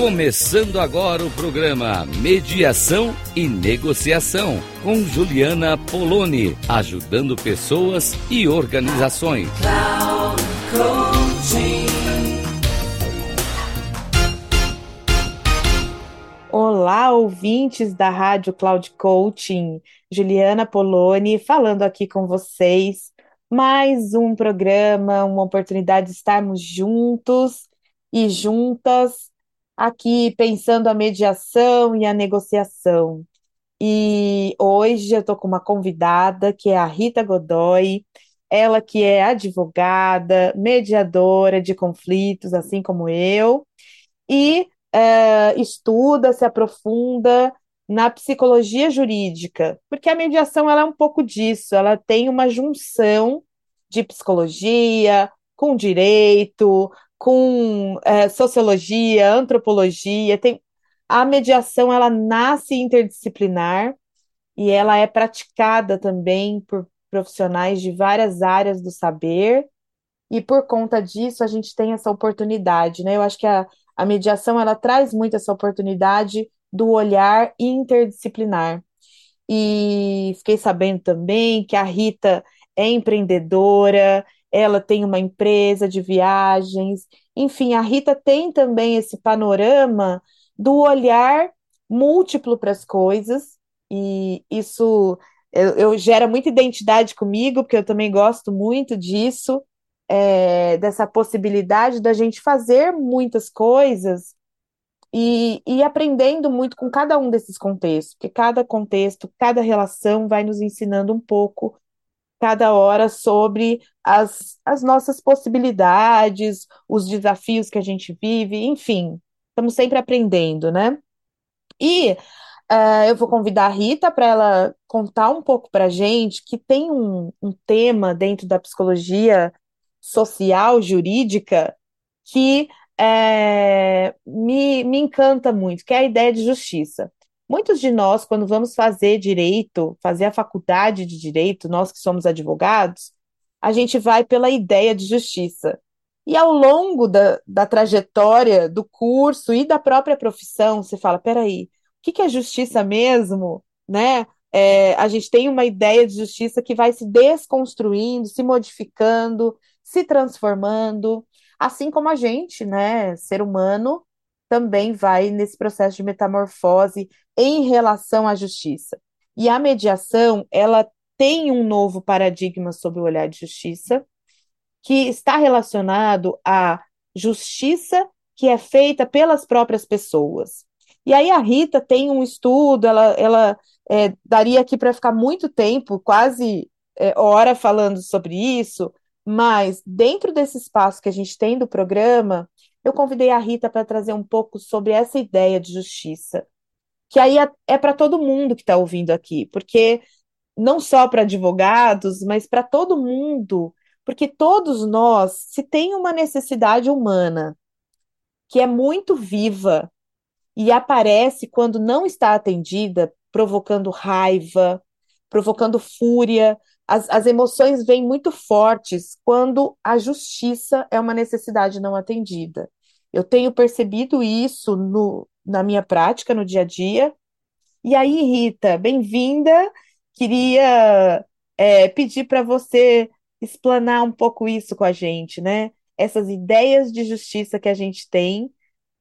Começando agora o programa Mediação e Negociação com Juliana Poloni, ajudando pessoas e organizações. Olá, ouvintes da Rádio Cloud Coaching. Juliana Poloni falando aqui com vocês. Mais um programa, uma oportunidade de estarmos juntos e juntas aqui pensando a mediação e a negociação. E hoje eu estou com uma convidada que é a Rita Godoy, ela que é advogada, mediadora de conflitos, assim como eu, e é, estuda, se aprofunda na psicologia jurídica, porque a mediação ela é um pouco disso, ela tem uma junção de psicologia com direito, com é, sociologia, antropologia, tem a mediação ela nasce interdisciplinar e ela é praticada também por profissionais de várias áreas do saber e por conta disso a gente tem essa oportunidade, né? Eu acho que a, a mediação ela traz muito essa oportunidade do olhar interdisciplinar. E fiquei sabendo também que a Rita é empreendedora, ela tem uma empresa de viagens, enfim, a Rita tem também esse panorama do olhar múltiplo para as coisas, e isso eu, eu, gera muita identidade comigo, porque eu também gosto muito disso, é, dessa possibilidade da gente fazer muitas coisas e, e aprendendo muito com cada um desses contextos, porque cada contexto, cada relação vai nos ensinando um pouco cada hora sobre as, as nossas possibilidades, os desafios que a gente vive, enfim, estamos sempre aprendendo, né? E uh, eu vou convidar a Rita para ela contar um pouco para a gente que tem um, um tema dentro da psicologia social, jurídica, que é, me, me encanta muito, que é a ideia de justiça. Muitos de nós, quando vamos fazer direito, fazer a faculdade de direito, nós que somos advogados, a gente vai pela ideia de justiça. E ao longo da, da trajetória do curso e da própria profissão, você fala: peraí, o que, que é justiça mesmo? Né? É, a gente tem uma ideia de justiça que vai se desconstruindo, se modificando, se transformando, assim como a gente, né, ser humano, também vai nesse processo de metamorfose em relação à justiça. E a mediação, ela tem um novo paradigma sobre o olhar de justiça, que está relacionado à justiça que é feita pelas próprias pessoas. E aí a Rita tem um estudo, ela, ela é, daria aqui para ficar muito tempo, quase é, hora falando sobre isso, mas dentro desse espaço que a gente tem do programa, eu convidei a Rita para trazer um pouco sobre essa ideia de justiça, que aí é, é para todo mundo que está ouvindo aqui, porque não só para advogados, mas para todo mundo, porque todos nós, se tem uma necessidade humana que é muito viva e aparece quando não está atendida, provocando raiva, provocando fúria, as, as emoções vêm muito fortes quando a justiça é uma necessidade não atendida. Eu tenho percebido isso no, na minha prática, no dia a dia. E aí, Rita, bem-vinda. Queria é, pedir para você explanar um pouco isso com a gente, né? Essas ideias de justiça que a gente tem,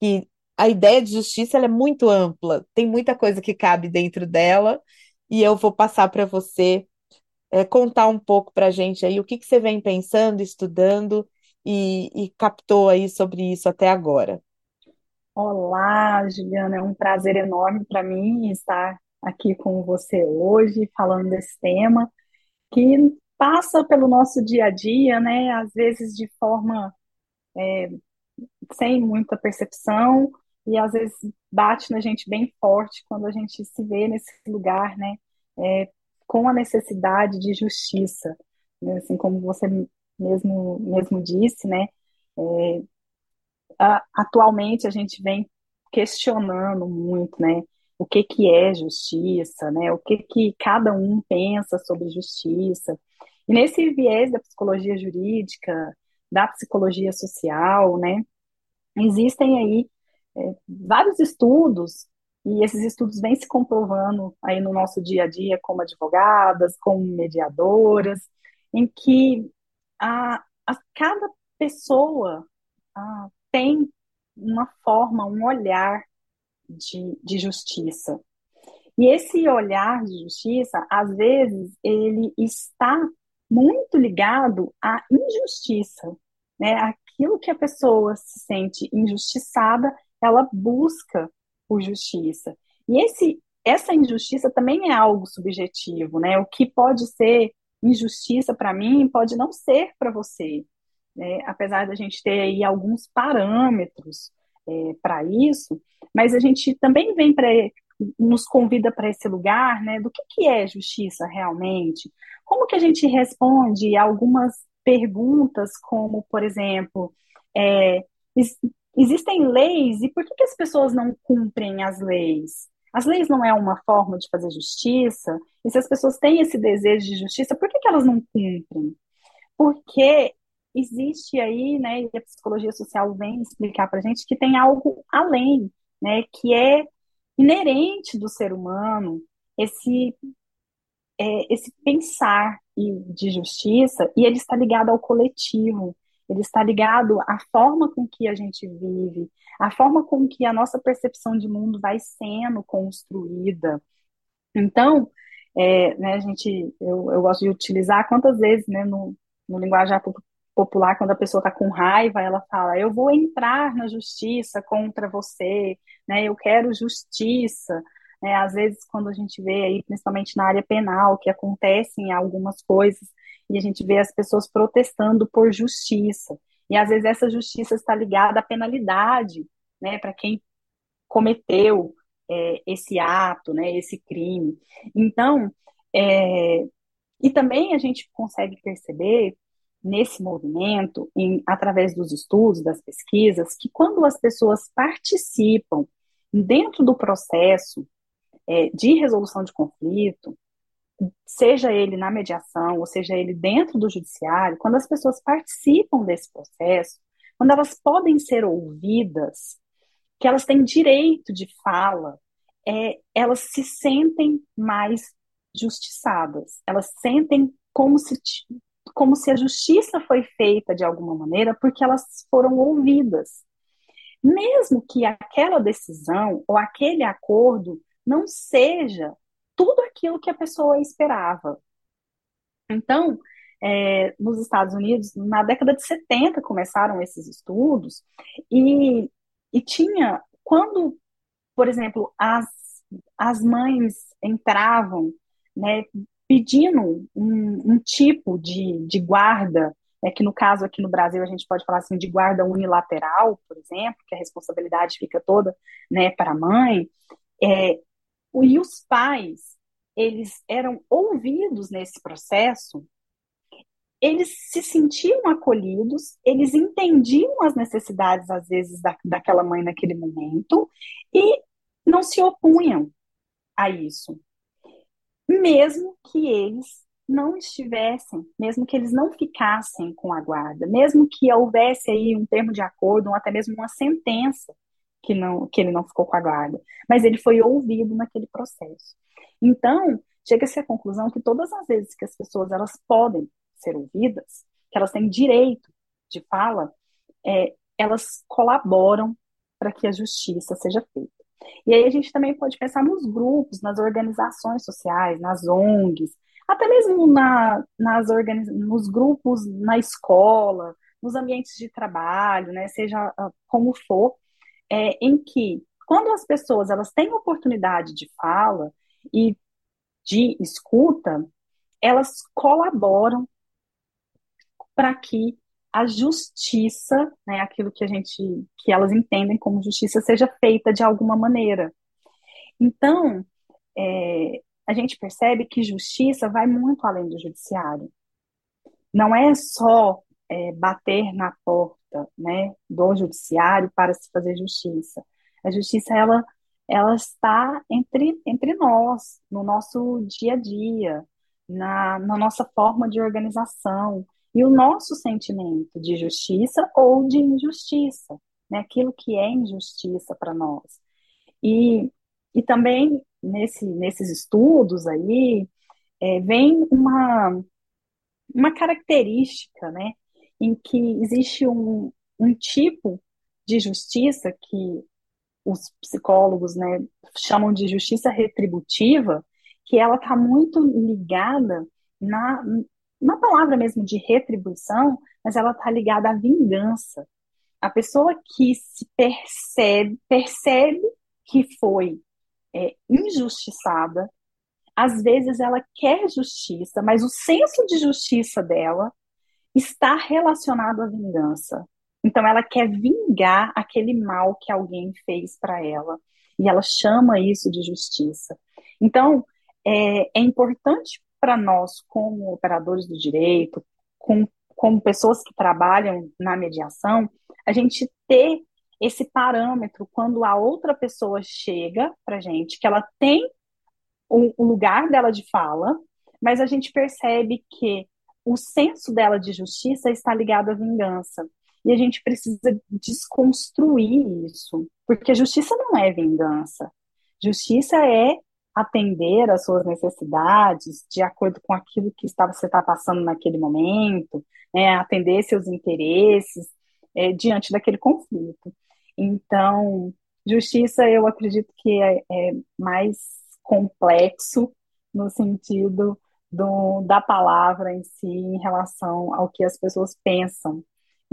que a ideia de justiça é muito ampla, tem muita coisa que cabe dentro dela, e eu vou passar para você é, contar um pouco para a gente aí o que, que você vem pensando, estudando e, e captou aí sobre isso até agora. Olá, Juliana, é um prazer enorme para mim estar aqui com você hoje, falando desse tema que passa pelo nosso dia a dia, né? Às vezes de forma é, sem muita percepção e às vezes bate na gente bem forte quando a gente se vê nesse lugar, né? É, com a necessidade de justiça, né? assim como você mesmo mesmo disse, né? É, a, atualmente a gente vem questionando muito, né? O que que é justiça, né? O que que cada um pensa sobre justiça. E nesse viés da psicologia jurídica, da psicologia social, né? Existem aí é, vários estudos, e esses estudos vêm se comprovando aí no nosso dia a dia como advogadas, como mediadoras, em que a, a cada pessoa a, tem uma forma, um olhar de, de justiça. E esse olhar de justiça, às vezes, ele está muito ligado à injustiça, né? Aquilo que a pessoa se sente injustiçada, ela busca por justiça. E esse, essa injustiça também é algo subjetivo, né? O que pode ser injustiça para mim pode não ser para você, né? Apesar da gente ter aí alguns parâmetros é, para isso, mas a gente também vem para nos convida para esse lugar, né? Do que, que é justiça realmente? Como que a gente responde algumas perguntas, como, por exemplo, é, existem leis e por que, que as pessoas não cumprem as leis? As leis não é uma forma de fazer justiça? E se as pessoas têm esse desejo de justiça, por que, que elas não cumprem? Porque existe aí, né, e a psicologia social vem explicar para a gente que tem algo além, né, que é inerente do ser humano, esse é, esse pensar de justiça, e ele está ligado ao coletivo, ele está ligado à forma com que a gente vive, à forma com que a nossa percepção de mundo vai sendo construída. Então, é, né, gente, eu, eu gosto de utilizar quantas vezes, né, no, no linguajar popular, quando a pessoa está com raiva, ela fala: Eu vou entrar na justiça contra você, né, eu quero justiça. Né, às vezes, quando a gente vê aí, principalmente na área penal, que acontecem algumas coisas, e a gente vê as pessoas protestando por justiça. E às vezes essa justiça está ligada à penalidade, né, para quem cometeu é, esse ato, né, esse crime. Então, é, e também a gente consegue perceber nesse movimento, em, através dos estudos, das pesquisas, que quando as pessoas participam dentro do processo é, de resolução de conflito, seja ele na mediação, ou seja ele dentro do judiciário, quando as pessoas participam desse processo, quando elas podem ser ouvidas, que elas têm direito de fala, é, elas se sentem mais justiçadas, elas sentem como se, como se a justiça foi feita de alguma maneira porque elas foram ouvidas. Mesmo que aquela decisão ou aquele acordo não seja aquilo que a pessoa esperava. Então, é, nos Estados Unidos, na década de 70 começaram esses estudos, e, e tinha, quando, por exemplo, as, as mães entravam né, pedindo um, um tipo de, de guarda, é que no caso aqui no Brasil a gente pode falar assim de guarda unilateral, por exemplo, que a responsabilidade fica toda né, para a mãe, é, e os pais, eles eram ouvidos nesse processo, eles se sentiam acolhidos, eles entendiam as necessidades, às vezes, da, daquela mãe naquele momento, e não se opunham a isso. Mesmo que eles não estivessem, mesmo que eles não ficassem com a guarda, mesmo que houvesse aí um termo de acordo, ou até mesmo uma sentença que, não, que ele não ficou com a guarda, mas ele foi ouvido naquele processo. Então, chega-se à conclusão que todas as vezes que as pessoas elas podem ser ouvidas, que elas têm direito de fala, é, elas colaboram para que a justiça seja feita. E aí a gente também pode pensar nos grupos, nas organizações sociais, nas ONGs, até mesmo na, nas organiz... nos grupos na escola, nos ambientes de trabalho, né, seja ah, como for, é, em que quando as pessoas elas têm oportunidade de fala e de escuta, elas colaboram para que a justiça, né, aquilo que a gente, que elas entendem como justiça, seja feita de alguma maneira. Então, é, a gente percebe que justiça vai muito além do judiciário. Não é só é, bater na porta né, do judiciário para se fazer justiça. A justiça ela ela está entre, entre nós, no nosso dia a dia, na, na nossa forma de organização e o nosso sentimento de justiça ou de injustiça. né? aquilo que é injustiça para nós. E, e também nesse, nesses estudos aí é, vem uma, uma característica né? em que existe um, um tipo de justiça que os psicólogos né, chamam de justiça retributiva, que ela está muito ligada na, na palavra mesmo de retribuição, mas ela está ligada à vingança. A pessoa que se percebe, percebe que foi é, injustiçada, às vezes ela quer justiça, mas o senso de justiça dela está relacionado à vingança. Então ela quer vingar aquele mal que alguém fez para ela. E ela chama isso de justiça. Então, é, é importante para nós, como operadores do direito, com, como pessoas que trabalham na mediação, a gente ter esse parâmetro quando a outra pessoa chega para gente, que ela tem o, o lugar dela de fala, mas a gente percebe que o senso dela de justiça está ligado à vingança. E a gente precisa desconstruir isso, porque justiça não é vingança. Justiça é atender às suas necessidades de acordo com aquilo que está, você está passando naquele momento, né, atender seus interesses é, diante daquele conflito. Então, justiça eu acredito que é, é mais complexo no sentido do, da palavra em si em relação ao que as pessoas pensam.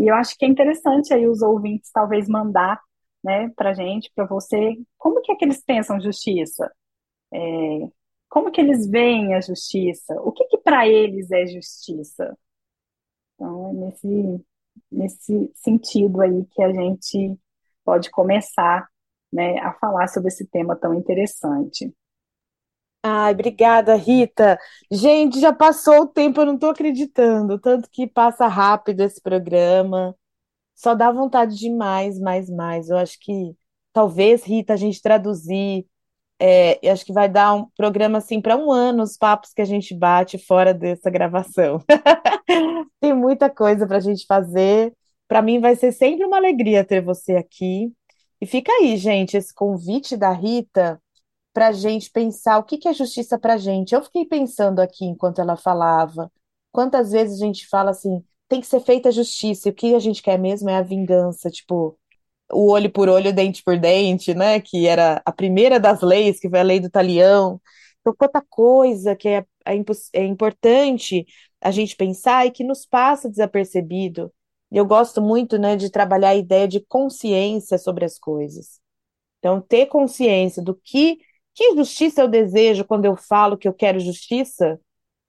E eu acho que é interessante aí os ouvintes talvez mandar né, para gente, para você, como que é que eles pensam justiça? É, como que eles veem a justiça? O que, que para eles é justiça? Então, é nesse, nesse sentido aí que a gente pode começar né, a falar sobre esse tema tão interessante. Ai, obrigada, Rita. Gente, já passou o tempo, eu não estou acreditando. Tanto que passa rápido esse programa. Só dá vontade de mais, mais, mais. Eu acho que talvez, Rita, a gente traduzir. É, eu acho que vai dar um programa assim para um ano os papos que a gente bate fora dessa gravação. Tem muita coisa para a gente fazer. Para mim vai ser sempre uma alegria ter você aqui. E fica aí, gente, esse convite da Rita para a gente pensar o que que é justiça para a gente. Eu fiquei pensando aqui enquanto ela falava, quantas vezes a gente fala assim, tem que ser feita justiça, e o que a gente quer mesmo é a vingança, tipo, o olho por olho, dente por dente, né? Que era a primeira das leis, que foi a lei do talião. Então, quanta coisa que é, é, é importante a gente pensar e que nos passa desapercebido. Eu gosto muito, né, de trabalhar a ideia de consciência sobre as coisas. Então, ter consciência do que que justiça eu desejo quando eu falo que eu quero justiça?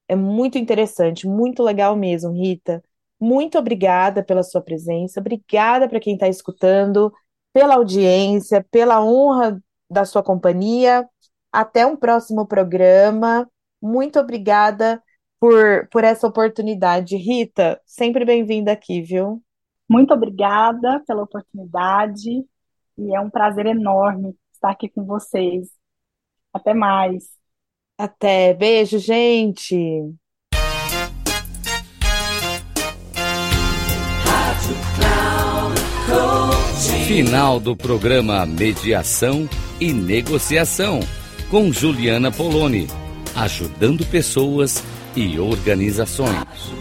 É muito interessante, muito legal mesmo, Rita. Muito obrigada pela sua presença, obrigada para quem está escutando, pela audiência, pela honra da sua companhia. Até um próximo programa. Muito obrigada por, por essa oportunidade. Rita, sempre bem-vinda aqui, viu? Muito obrigada pela oportunidade e é um prazer enorme estar aqui com vocês. Até mais. Até. Beijo, gente. Final do programa Mediação e Negociação com Juliana Poloni, ajudando pessoas e organizações.